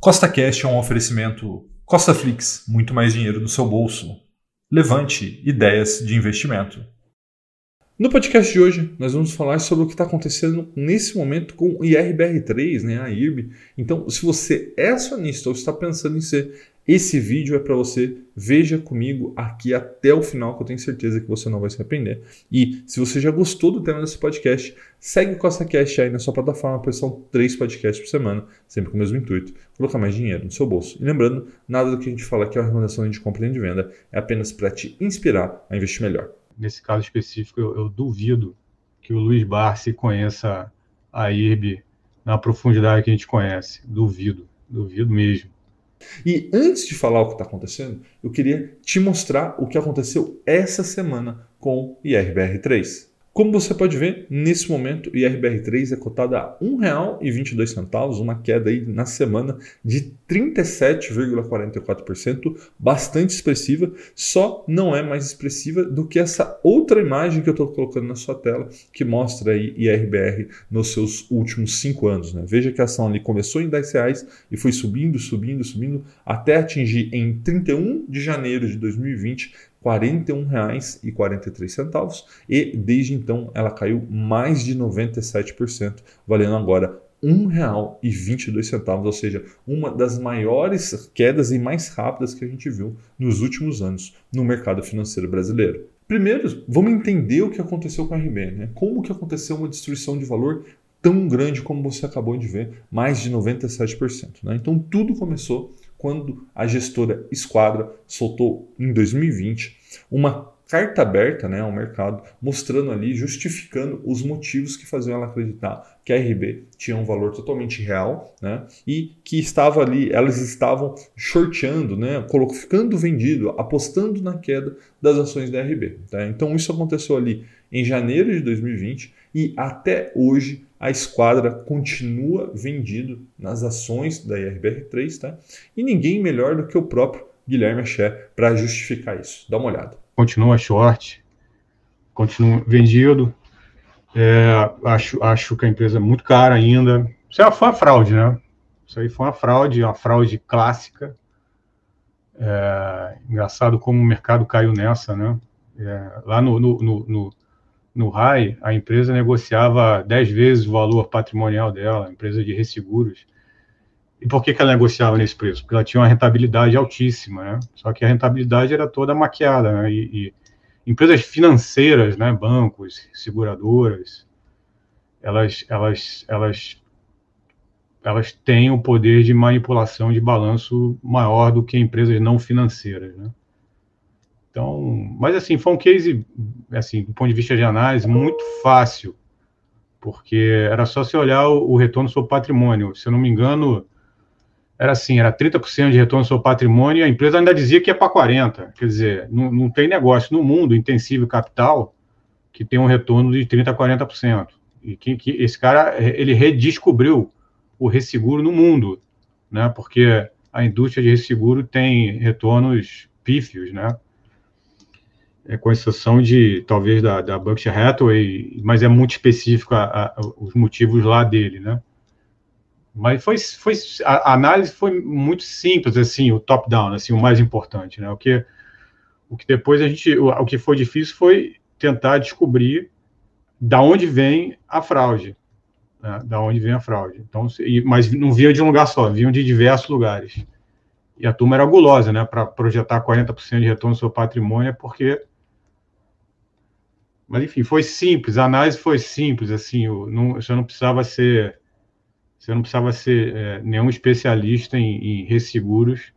Costa Cash é um oferecimento Costa Flix, muito mais dinheiro no seu bolso. Levante ideias de investimento. No podcast de hoje, nós vamos falar sobre o que está acontecendo nesse momento com o IRBR3, né, a IRB. Então, se você é acionista ou está pensando em ser, esse vídeo é para você. Veja comigo aqui até o final, que eu tenho certeza que você não vai se arrepender. E se você já gostou do tema desse podcast, segue o Costa Cash aí na sua plataforma, pois são três podcasts por semana, sempre com o mesmo intuito, colocar mais dinheiro no seu bolso. E lembrando, nada do que a gente fala aqui é uma recomendação de compra e de venda, é apenas para te inspirar a investir melhor. Nesse caso específico, eu, eu duvido que o Luiz Barsi conheça a IRB na profundidade que a gente conhece. Duvido, duvido mesmo. E antes de falar o que está acontecendo, eu queria te mostrar o que aconteceu essa semana com o IRBR3. Como você pode ver, nesse momento o IRBR3 é cotado a R$ 1,22, uma queda aí na semana de 37,44%, bastante expressiva, só não é mais expressiva do que essa outra imagem que eu estou colocando na sua tela, que mostra aí IRBR nos seus últimos cinco anos. Né? Veja que a ação ali começou em R$ reais e foi subindo, subindo, subindo, até atingir em 31 de janeiro de 2020 R$ 41,43 e desde então ela caiu mais de 97%, valendo agora R$ 1,22, ou seja, uma das maiores quedas e mais rápidas que a gente viu nos últimos anos no mercado financeiro brasileiro. Primeiro, vamos entender o que aconteceu com a RB, né? Como que aconteceu uma destruição de valor tão grande como você acabou de ver, mais de 97%. Né? Então tudo começou quando a gestora Esquadra soltou em 2020 uma carta aberta né, ao mercado, mostrando ali, justificando os motivos que faziam ela acreditar que a RB tinha um valor totalmente real né, e que estava ali, elas estavam shorteando, né, ficando vendido, apostando na queda das ações da RB. Tá? Então isso aconteceu ali em janeiro de 2020 e até hoje a esquadra continua vendido nas ações da IRBR3, tá? E ninguém melhor do que o próprio Guilherme Axé para justificar isso. Dá uma olhada. Continua short, continua vendido. É, acho, acho que a empresa é muito cara ainda. Isso é foi uma fraude, né? Isso aí foi uma fraude, uma fraude clássica. É, engraçado como o mercado caiu nessa, né? É, lá no, no, no, no RAI, a empresa negociava 10 vezes o valor patrimonial dela, empresa de resseguros. E por que, que ela negociava nesse preço? Porque ela tinha uma rentabilidade altíssima, né? Só que a rentabilidade era toda maquiada, né? E, e empresas financeiras, né? Bancos, seguradoras, elas, elas, elas, elas têm o poder de manipulação de balanço maior do que empresas não financeiras, né? Então, mas assim, foi um case, assim, do ponto de vista de análise, muito fácil, porque era só se olhar o, retorno sobre patrimônio. Se eu não me engano, era assim, era 30% de retorno sobre patrimônio e a empresa ainda dizia que ia para 40%. Quer dizer, não, não tem negócio no mundo intensivo capital que tem um retorno de 30% a 40%. E que, que esse cara, ele redescobriu o resseguro no mundo, né? Porque a indústria de resseguro tem retornos pífios, né? É, com exceção de talvez da, da Berkshire Hathaway, mas é muito específico a, a, os motivos lá dele, né? Mas foi, foi a, análise foi muito simples, assim, o top-down, assim, o mais importante, né? O que, o que depois a gente, o, o que foi difícil foi tentar descobrir da onde vem a fraude, né? da onde vem a fraude. Então, e, mas não vinha de um lugar só, vinham de diversos lugares. E a turma era gulosa, né? Para projetar 40% de retorno no seu patrimônio, é porque mas enfim, foi simples, a análise foi simples, assim, não, você não precisava ser, você não precisava ser é, nenhum especialista em, em resseguros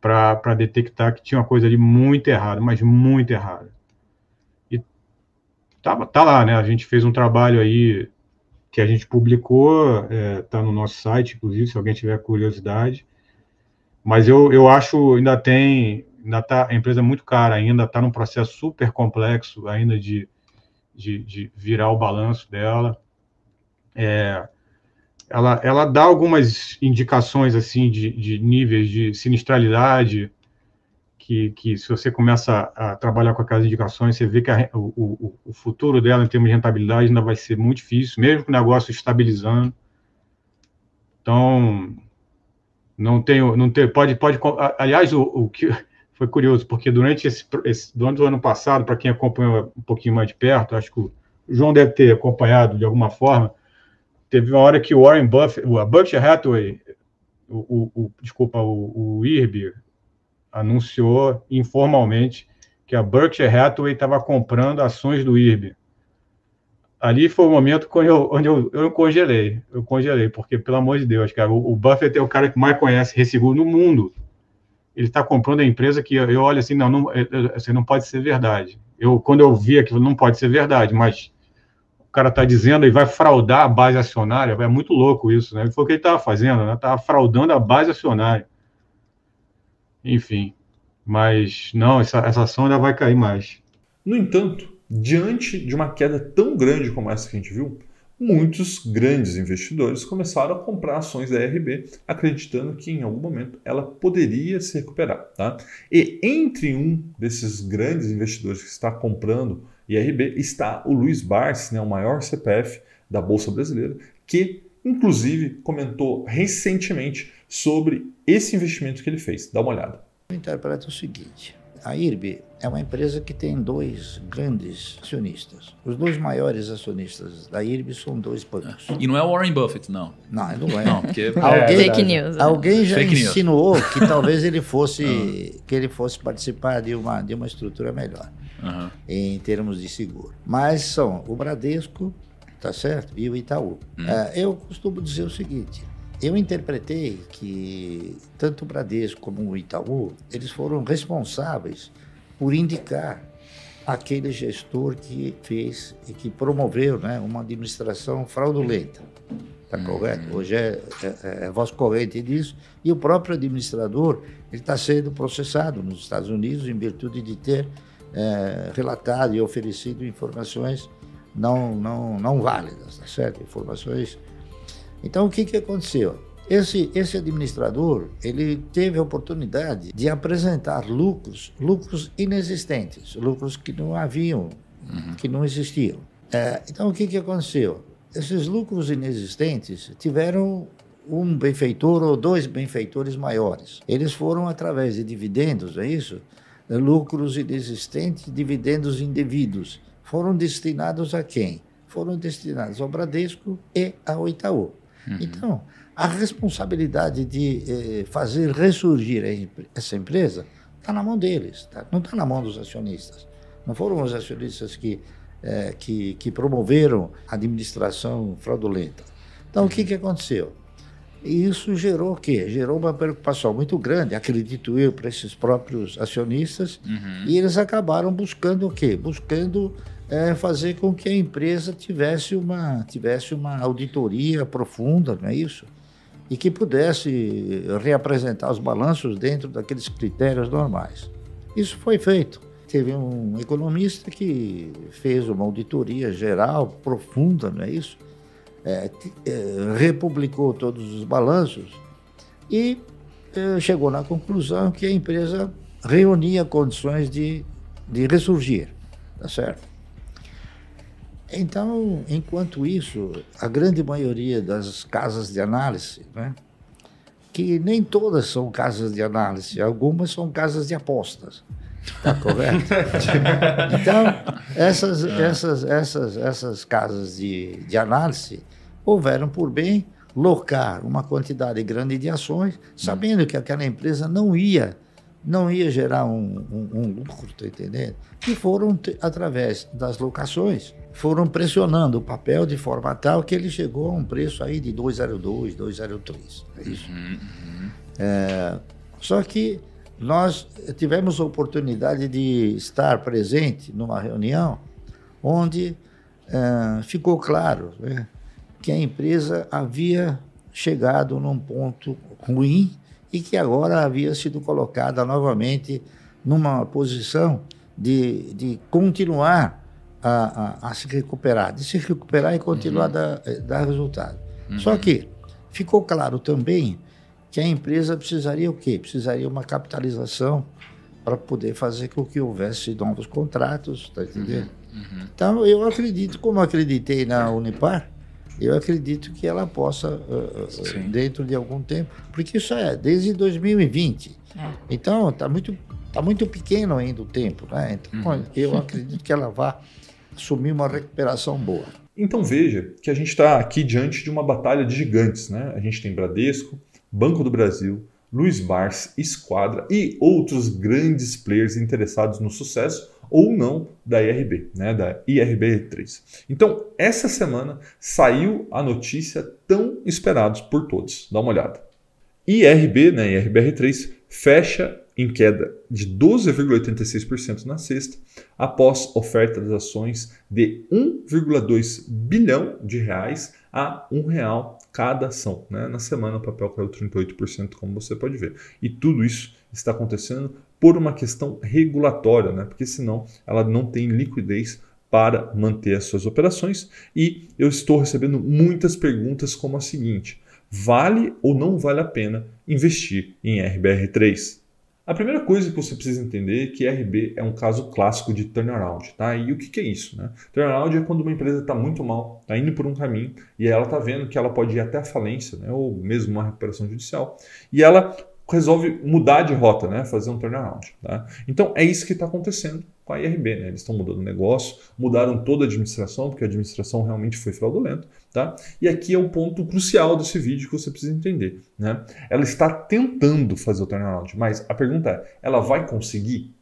para detectar que tinha uma coisa ali muito errada, mas muito errada. E tá, tá lá, né? A gente fez um trabalho aí que a gente publicou, é, tá no nosso site, inclusive, se alguém tiver curiosidade. Mas eu, eu acho ainda tem ainda tá, a empresa é muito cara ainda, está num processo super complexo ainda de, de, de virar o balanço dela. É, ela, ela dá algumas indicações assim de, de níveis de sinistralidade, que, que se você começa a trabalhar com aquelas indicações, você vê que a, o, o, futuro dela em termos de rentabilidade ainda vai ser muito difícil, mesmo com o negócio estabilizando. Então, Não tenho, não tem, pode, pode. Aliás, o, o que foi curioso, porque durante esse, esse durante o ano passado, para quem acompanhou um pouquinho mais de perto, acho que o João deve ter acompanhado de alguma forma, teve uma hora que o Warren Buffett, o Berkshire Hathaway, o, o, o desculpa, o, o IRB anunciou informalmente que a Berkshire Hathaway estava comprando ações do IRB. Ali foi o momento onde eu, onde eu, eu congelei, eu congelei, porque, pelo amor de Deus, cara, o, o Buffett é o cara que mais conhece resseguro no mundo. Ele está comprando a empresa que eu, olho assim, não, não, assim, não pode ser verdade. Eu, quando eu vi aquilo, não pode ser verdade, mas o cara está dizendo e vai fraudar a base acionária, é muito louco isso, né? Foi o que ele estava fazendo, né? Estava fraudando a base acionária. Enfim, mas não, essa, essa ação ainda vai cair mais. No entanto, diante de uma queda tão grande como essa que a gente viu, muitos grandes investidores começaram a comprar ações da RB, acreditando que em algum momento ela poderia se recuperar. Tá? E entre um desses grandes investidores que está comprando IRB está o Luiz Barsi, né, o maior CPF da Bolsa Brasileira, que inclusive comentou recentemente sobre esse investimento que ele fez. Dá uma olhada. Eu interpreto o seguinte: a IRB é uma empresa que tem dois grandes acionistas. Os dois maiores acionistas da IRB são dois bancos. E não é o Warren Buffett, não. Não, não é. Não, porque alguém, Fake news. né? alguém já Fake news. insinuou que talvez ele fosse que ele fosse participar de uma de uma estrutura melhor Aham. em termos de seguro. Mas são o Bradesco, tá certo, e o Itaú. É, eu costumo dizer o seguinte. Eu interpretei que tanto o Bradesco como o Itaú, eles foram responsáveis por indicar aquele gestor que fez e que promoveu né, uma administração fraudulenta. Está correto? Hoje é, é, é voz corrente disso. E o próprio administrador está sendo processado nos Estados Unidos em virtude de ter é, relatado e oferecido informações não, não, não válidas, tá certo? Informações. Então, o que, que aconteceu? Esse, esse administrador, ele teve a oportunidade de apresentar lucros, lucros inexistentes, lucros que não haviam, que não existiam. É, então, o que, que aconteceu? Esses lucros inexistentes tiveram um benfeitor ou dois benfeitores maiores. Eles foram através de dividendos, é isso? Lucros inexistentes, dividendos indevidos. Foram destinados a quem? Foram destinados ao Bradesco e ao Itaú. Então, a responsabilidade de eh, fazer ressurgir essa empresa está na mão deles, tá? não está na mão dos acionistas. Não foram os acionistas que, eh, que, que promoveram a administração fraudulenta. Então, o que, que aconteceu? E isso gerou o quê? Gerou uma preocupação muito grande, acredito eu, para esses próprios acionistas, e eles acabaram buscando o quê? Buscando eh, fazer com que a empresa tivesse uma, tivesse uma auditoria profunda, não é isso? E que pudesse reapresentar os balanços dentro daqueles critérios normais. Isso foi feito. Teve um economista que fez uma auditoria geral, profunda, não é isso? é, é, republicou todos os balanços e é, chegou na conclusão que a empresa reunia condições de, de ressurgir, tá certo? Então, enquanto isso, a grande maioria das casas de análise, né, que nem todas são casas de análise, algumas são casas de apostas, tá correto? Então, essas, essas, essas, essas casas de, de análise houveram por bem locar uma quantidade grande de ações, sabendo que aquela empresa não ia não ia gerar um, um, um lucro, tá entendendo? E foram, através das locações, foram pressionando o papel de forma tal que ele chegou a um preço aí de 202, 203. É isso. É, só que nós tivemos a oportunidade de estar presente numa reunião onde eh, ficou claro né, que a empresa havia chegado num ponto ruim e que agora havia sido colocada novamente numa posição de, de continuar a, a, a se recuperar, de se recuperar e continuar a dar, eh, dar resultado. Só que ficou claro também que a empresa precisaria o quê? Precisaria uma capitalização para poder fazer com que houvesse novos contratos, tá entendendo? Então, eu acredito, como acreditei na Unipar, eu acredito que ela possa, uh, dentro de algum tempo, porque isso é desde 2020. É. Então, está muito, tá muito pequeno ainda o tempo. Né? Então, uhum. eu acredito que ela vai assumir uma recuperação boa. Então veja que a gente está aqui diante de uma batalha de gigantes. Né? A gente tem Bradesco, Banco do Brasil, Luiz Bars, Esquadra e outros grandes players interessados no sucesso ou não da IRB, né, da IRB3. Então, essa semana saiu a notícia tão esperada por todos. Dá uma olhada. IRB, né, IRBR3, fecha em queda de 12,86% na sexta, após oferta das ações de 1,2 bilhão de reais a um real cada ação. Né? Na semana o papel caiu 38%, como você pode ver. E tudo isso está acontecendo por uma questão regulatória, né? porque senão ela não tem liquidez para manter as suas operações. E eu estou recebendo muitas perguntas como a seguinte: vale ou não vale a pena investir em RBR3? A primeira coisa que você precisa entender é que RB é um caso clássico de turnaround, tá? E o que, que é isso, né? Turnaround é quando uma empresa está muito mal, está indo por um caminho e ela está vendo que ela pode ir até a falência, né? Ou mesmo uma recuperação judicial e ela resolve mudar de rota, né? Fazer um turnaround, tá? Então é isso que está acontecendo com a IRB, né? Eles estão mudando o negócio, mudaram toda a administração, porque a administração realmente foi fraudulenta, tá? E aqui é um ponto crucial desse vídeo que você precisa entender, né? Ela está tentando fazer o turnaround, mas a pergunta é, ela vai conseguir?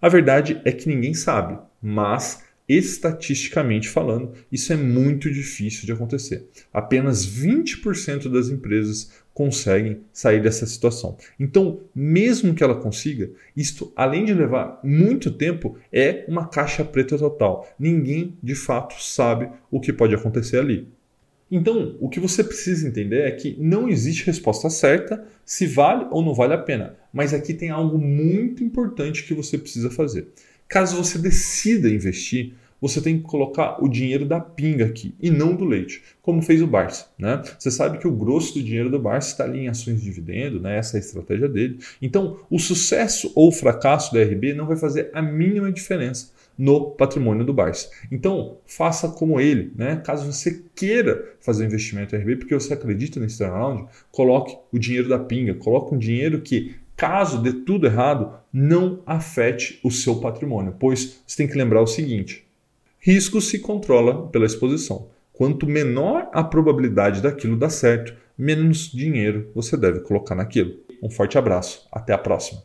A verdade é que ninguém sabe, mas estatisticamente falando, isso é muito difícil de acontecer. Apenas 20% das empresas conseguem sair dessa situação. Então, mesmo que ela consiga, isto, além de levar muito tempo, é uma caixa preta total. Ninguém de fato sabe o que pode acontecer ali. Então, o que você precisa entender é que não existe resposta certa se vale ou não vale a pena. Mas aqui tem algo muito importante que você precisa fazer. Caso você decida investir, você tem que colocar o dinheiro da pinga aqui e não do leite, como fez o Barça. Né? Você sabe que o grosso do dinheiro do Barça está ali em ações de dividendo, né? essa é a estratégia dele. Então, o sucesso ou o fracasso da RB não vai fazer a mínima diferença no patrimônio do Barça. Então, faça como ele, né? Caso você queira fazer investimento em RB, porque você acredita nesse turnaround, coloque o dinheiro da pinga, coloque um dinheiro que caso dê tudo errado, não afete o seu patrimônio, pois você tem que lembrar o seguinte: Risco se controla pela exposição. Quanto menor a probabilidade daquilo dar certo, menos dinheiro você deve colocar naquilo. Um forte abraço, até a próxima.